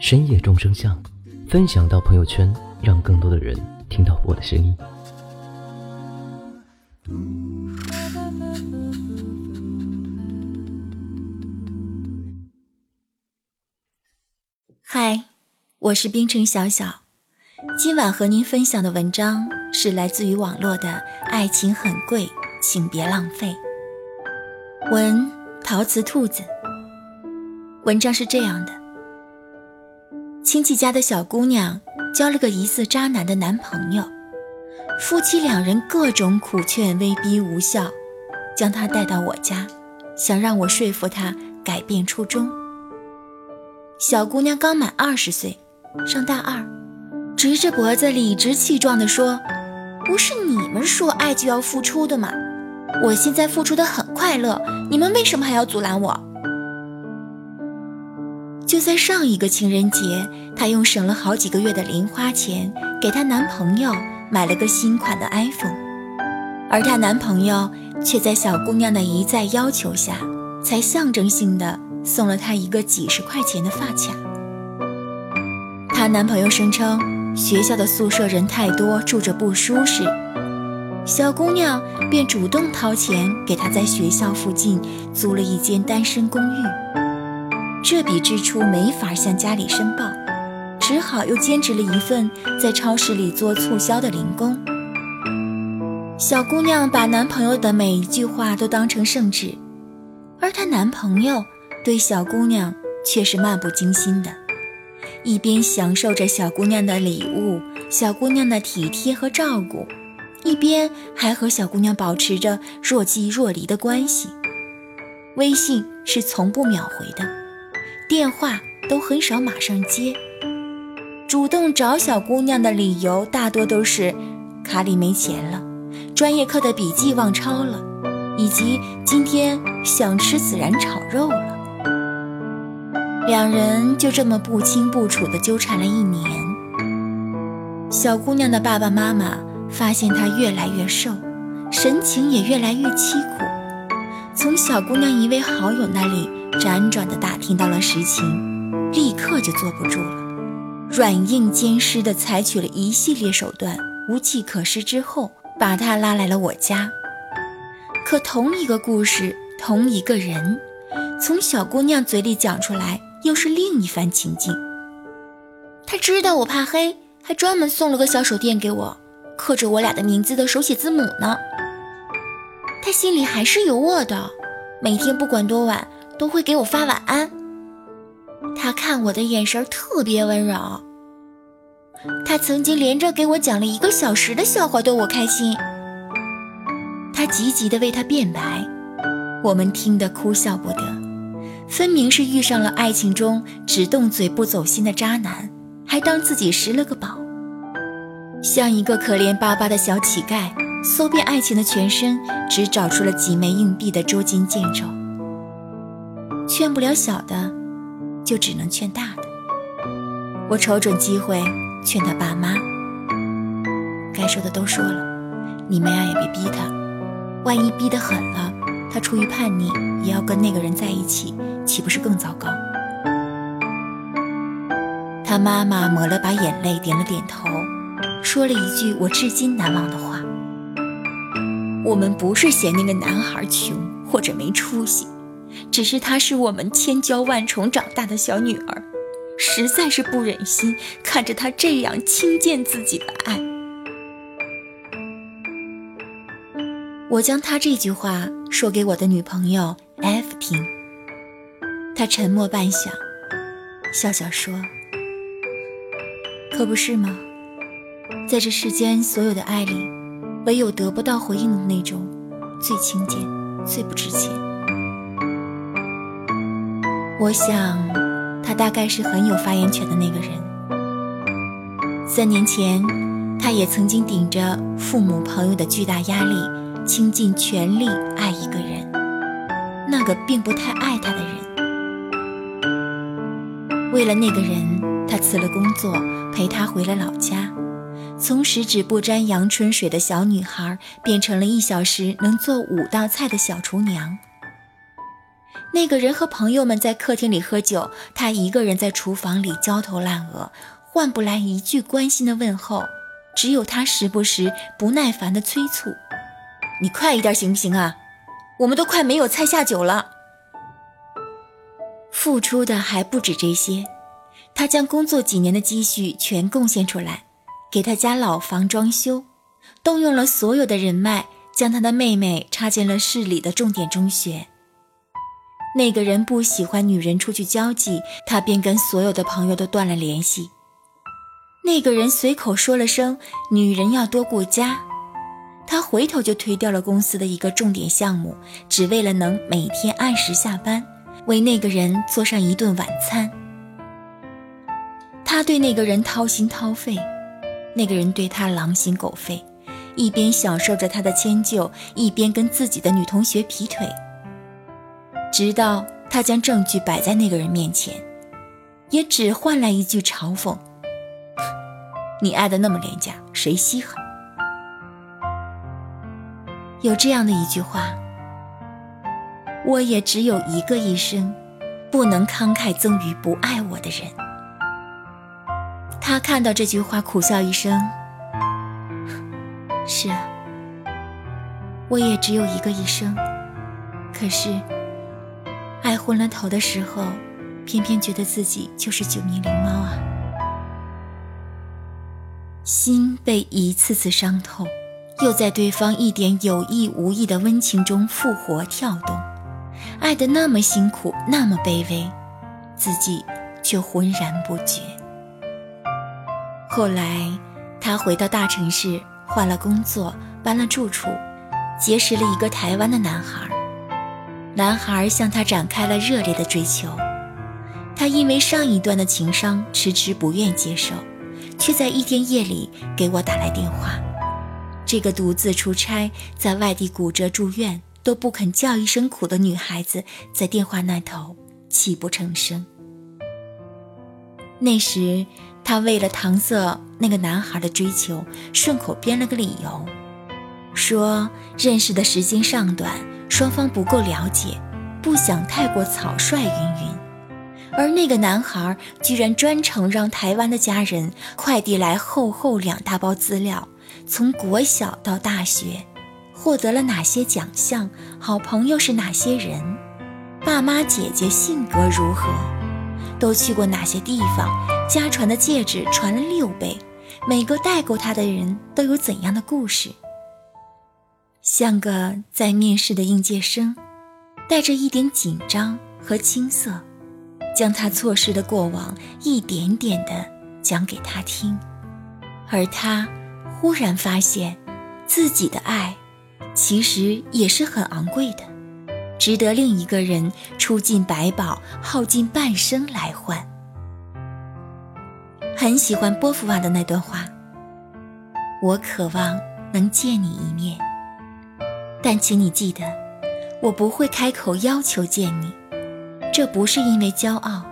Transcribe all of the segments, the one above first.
深夜众生相”，分享到朋友圈，让更多的人听到我的声音。嗨，我是冰城小小，今晚和您分享的文章是来自于网络的《爱情很贵，请别浪费》。文。陶瓷兔子。文章是这样的：亲戚家的小姑娘交了个疑似渣男的男朋友，夫妻两人各种苦劝威逼无效，将她带到我家，想让我说服她改变初衷。小姑娘刚满二十岁，上大二，直着脖子理直气壮地说：“不是你们说爱就要付出的吗？我现在付出的很快乐。”你们为什么还要阻拦我？就在上一个情人节，她用省了好几个月的零花钱，给她男朋友买了个新款的 iPhone，而她男朋友却在小姑娘的一再要求下，才象征性的送了她一个几十块钱的发卡。她男朋友声称学校的宿舍人太多，住着不舒适。小姑娘便主动掏钱给他在学校附近租了一间单身公寓，这笔支出没法向家里申报，只好又兼职了一份在超市里做促销的零工。小姑娘把男朋友的每一句话都当成圣旨，而她男朋友对小姑娘却是漫不经心的，一边享受着小姑娘的礼物、小姑娘的体贴和照顾。一边还和小姑娘保持着若即若离的关系，微信是从不秒回的，电话都很少马上接。主动找小姑娘的理由大多都是卡里没钱了，专业课的笔记忘抄了，以及今天想吃孜然炒肉了。两人就这么不清不楚地纠缠了一年。小姑娘的爸爸妈妈。发现她越来越瘦，神情也越来越凄苦。从小姑娘一位好友那里辗转地打听到了实情，立刻就坐不住了，软硬兼施地采取了一系列手段，无计可施之后，把她拉来了我家。可同一个故事，同一个人，从小姑娘嘴里讲出来，又是另一番情境。他知道我怕黑，还专门送了个小手电给我。刻着我俩的名字的手写字母呢。他心里还是有我的，每天不管多晚都会给我发晚安。他看我的眼神特别温柔。他曾经连着给我讲了一个小时的笑话逗我开心。他积极的为他辩白，我们听得哭笑不得，分明是遇上了爱情中只动嘴不走心的渣男，还当自己拾了个宝。像一个可怜巴巴的小乞丐，搜遍爱情的全身，只找出了几枚硬币的捉襟见肘。劝不了小的，就只能劝大的。我瞅准机会劝他爸妈，该说的都说了，你们呀也别逼他，万一逼得狠了，他出于叛逆也要跟那个人在一起，岂不是更糟糕？他妈妈抹了把眼泪，点了点头。说了一句我至今难忘的话：“我们不是嫌那个男孩穷或者没出息，只是她是我们千娇万宠长大的小女儿，实在是不忍心看着她这样轻贱自己的爱。”我将他这句话说给我的女朋友 F 听，她沉默半晌，笑笑说：“可不是吗？”在这世间所有的爱里，唯有得不到回应的那种，最轻贱，最不值钱。我想，他他大概是很有发言权的那个人。三年前，他也曾经顶着父母朋友的巨大压力，倾尽全力爱一个人，那个并不太爱他的人。为了那个人，他辞了工作，陪他回了老家。从十指不沾阳春水的小女孩，变成了一小时能做五道菜的小厨娘。那个人和朋友们在客厅里喝酒，他一个人在厨房里焦头烂额，换不来一句关心的问候，只有他时不时不耐烦的催促：“你快一点行不行啊？我们都快没有菜下酒了。”付出的还不止这些，他将工作几年的积蓄全贡献出来。给他家老房装修，动用了所有的人脉，将他的妹妹插进了市里的重点中学。那个人不喜欢女人出去交际，他便跟所有的朋友都断了联系。那个人随口说了声“女人要多顾家”，他回头就推掉了公司的一个重点项目，只为了能每天按时下班，为那个人做上一顿晚餐。他对那个人掏心掏肺。那个人对他狼心狗肺，一边享受着他的迁就，一边跟自己的女同学劈腿。直到他将证据摆在那个人面前，也只换来一句嘲讽：“你爱的那么廉价，谁稀罕？”有这样的一句话：“我也只有一个一生，不能慷慨赠予不爱我的人。”他看到这句话，苦笑一声：“ 是啊，我也只有一个一生。可是，爱昏了头的时候，偏偏觉得自己就是九命灵猫啊！心被一次次伤透，又在对方一点有意无意的温情中复活跳动，爱得那么辛苦，那么卑微，自己却浑然不觉。”后来，他回到大城市，换了工作，搬了住处，结识了一个台湾的男孩。男孩向他展开了热烈的追求，他因为上一段的情伤，迟迟不愿接受，却在一天夜里给我打来电话。这个独自出差，在外地骨折住院，都不肯叫一声苦的女孩子，在电话那头泣不成声。那时。他为了搪塞那个男孩的追求，顺口编了个理由，说认识的时间尚短，双方不够了解，不想太过草率云云。而那个男孩居然专程让台湾的家人快递来厚厚两大包资料，从国小到大学，获得了哪些奖项，好朋友是哪些人，爸妈姐姐性格如何。都去过哪些地方？家传的戒指传了六倍，每个戴过它的人都有怎样的故事？像个在面试的应届生，带着一点紧张和青涩，将他错失的过往一点点的讲给他听，而他忽然发现，自己的爱，其实也是很昂贵的。值得另一个人出尽百宝，耗尽半生来换。很喜欢波伏娃的那段话：“我渴望能见你一面，但请你记得，我不会开口要求见你。这不是因为骄傲，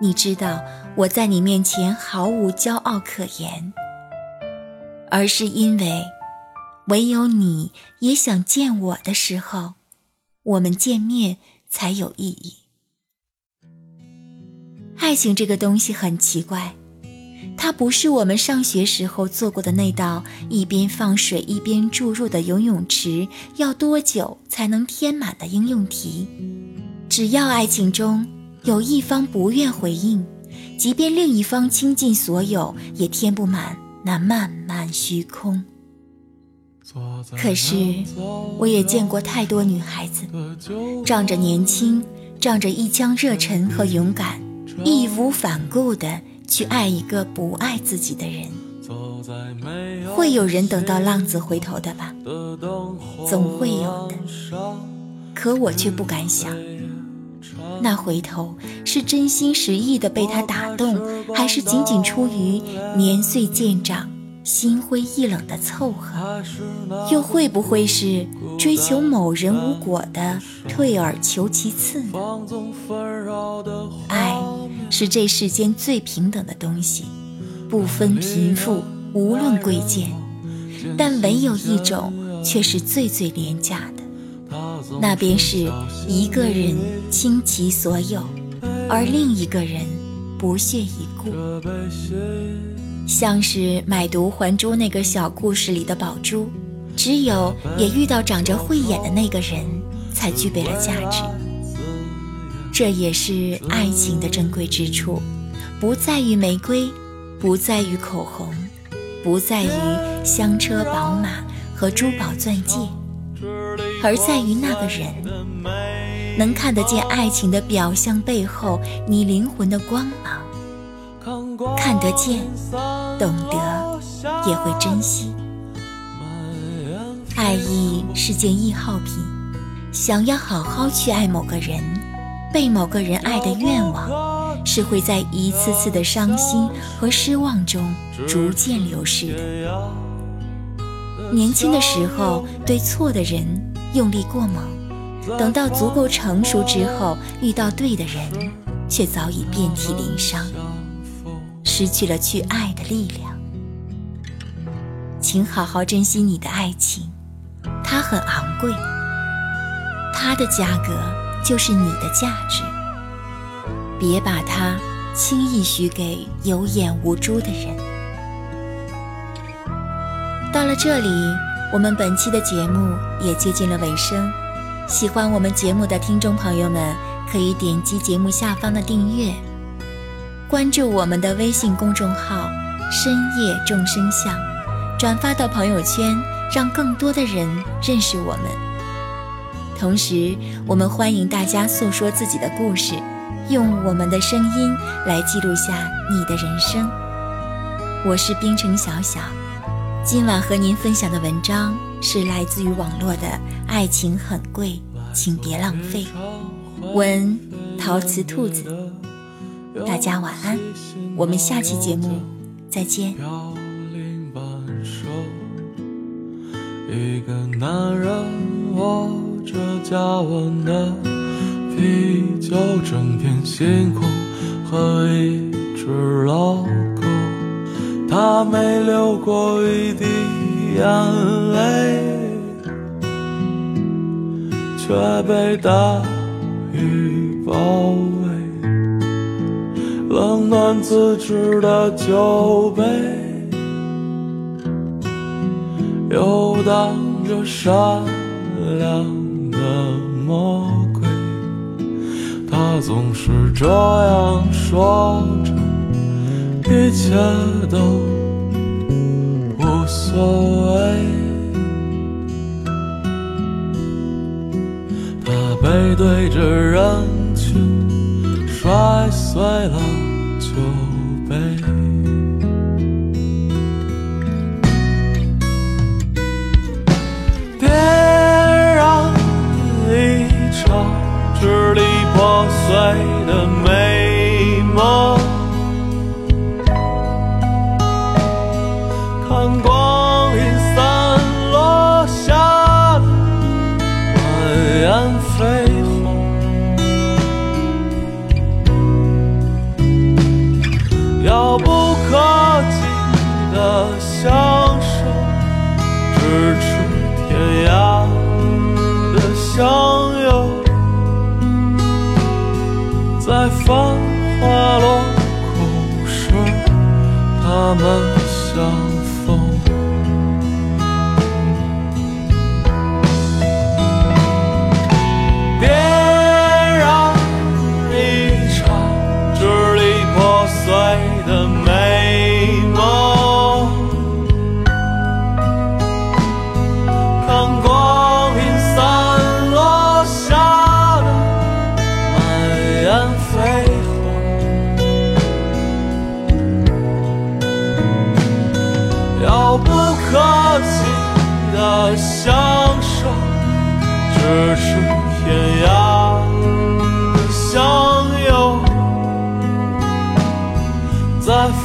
你知道我在你面前毫无骄傲可言，而是因为，唯有你也想见我的时候。”我们见面才有意义。爱情这个东西很奇怪，它不是我们上学时候做过的那道一边放水一边注入的游泳池要多久才能填满的应用题。只要爱情中有一方不愿回应，即便另一方倾尽所有，也填不满那漫漫虚空。可是，我也见过太多女孩子，仗着年轻，仗着一腔热忱和勇敢，义无反顾地去爱一个不爱自己的人。会有人等到浪子回头的吧？总会有的。可我却不敢想，那回头是真心实意的被他打动，还是仅仅出于年岁渐长、心灰意冷的凑合？又会不会是追求某人无果的退而求其次呢？爱是这世间最平等的东西，不分贫富，无论贵贱，但唯有一种却是最最廉价的。那便是一个人倾其所有，而另一个人不屑一顾。像是买椟还珠那个小故事里的宝珠，只有也遇到长着慧眼的那个人，才具备了价值。这也是爱情的珍贵之处，不在于玫瑰，不在于口红，不在于香车宝马和珠宝钻戒。而在于那个人能看得见爱情的表象背后，你灵魂的光芒，看得见，懂得，也会珍惜。爱意是件易耗品，想要好好去爱某个人，被某个人爱的愿望，是会在一次次的伤心和失望中逐渐流逝的。年轻的时候，对错的人。用力过猛，等到足够成熟之后，遇到对的人，却早已遍体鳞伤，失去了去爱的力量。请好好珍惜你的爱情，它很昂贵，它的价格就是你的价值。别把它轻易许给有眼无珠的人。到了这里。我们本期的节目也接近了尾声，喜欢我们节目的听众朋友们可以点击节目下方的订阅，关注我们的微信公众号“深夜众生相”，转发到朋友圈，让更多的人认识我们。同时，我们欢迎大家诉说自己的故事，用我们的声音来记录下你的人生。我是冰城小小。今晚和您分享的文章是来自于网络的《爱情很贵，请别浪费》，文陶瓷兔子。大家晚安，我们下期节目再见。一个男人握着加温的啤酒，整片星空和一只老狗。他没流过一滴眼泪，却被大雨包围。冷暖自知的酒杯，游荡着善良的魔鬼。他总是这样说着。一切都无所谓，他背对着人群，摔碎了酒杯。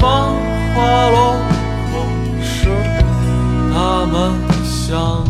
繁华落空时他们想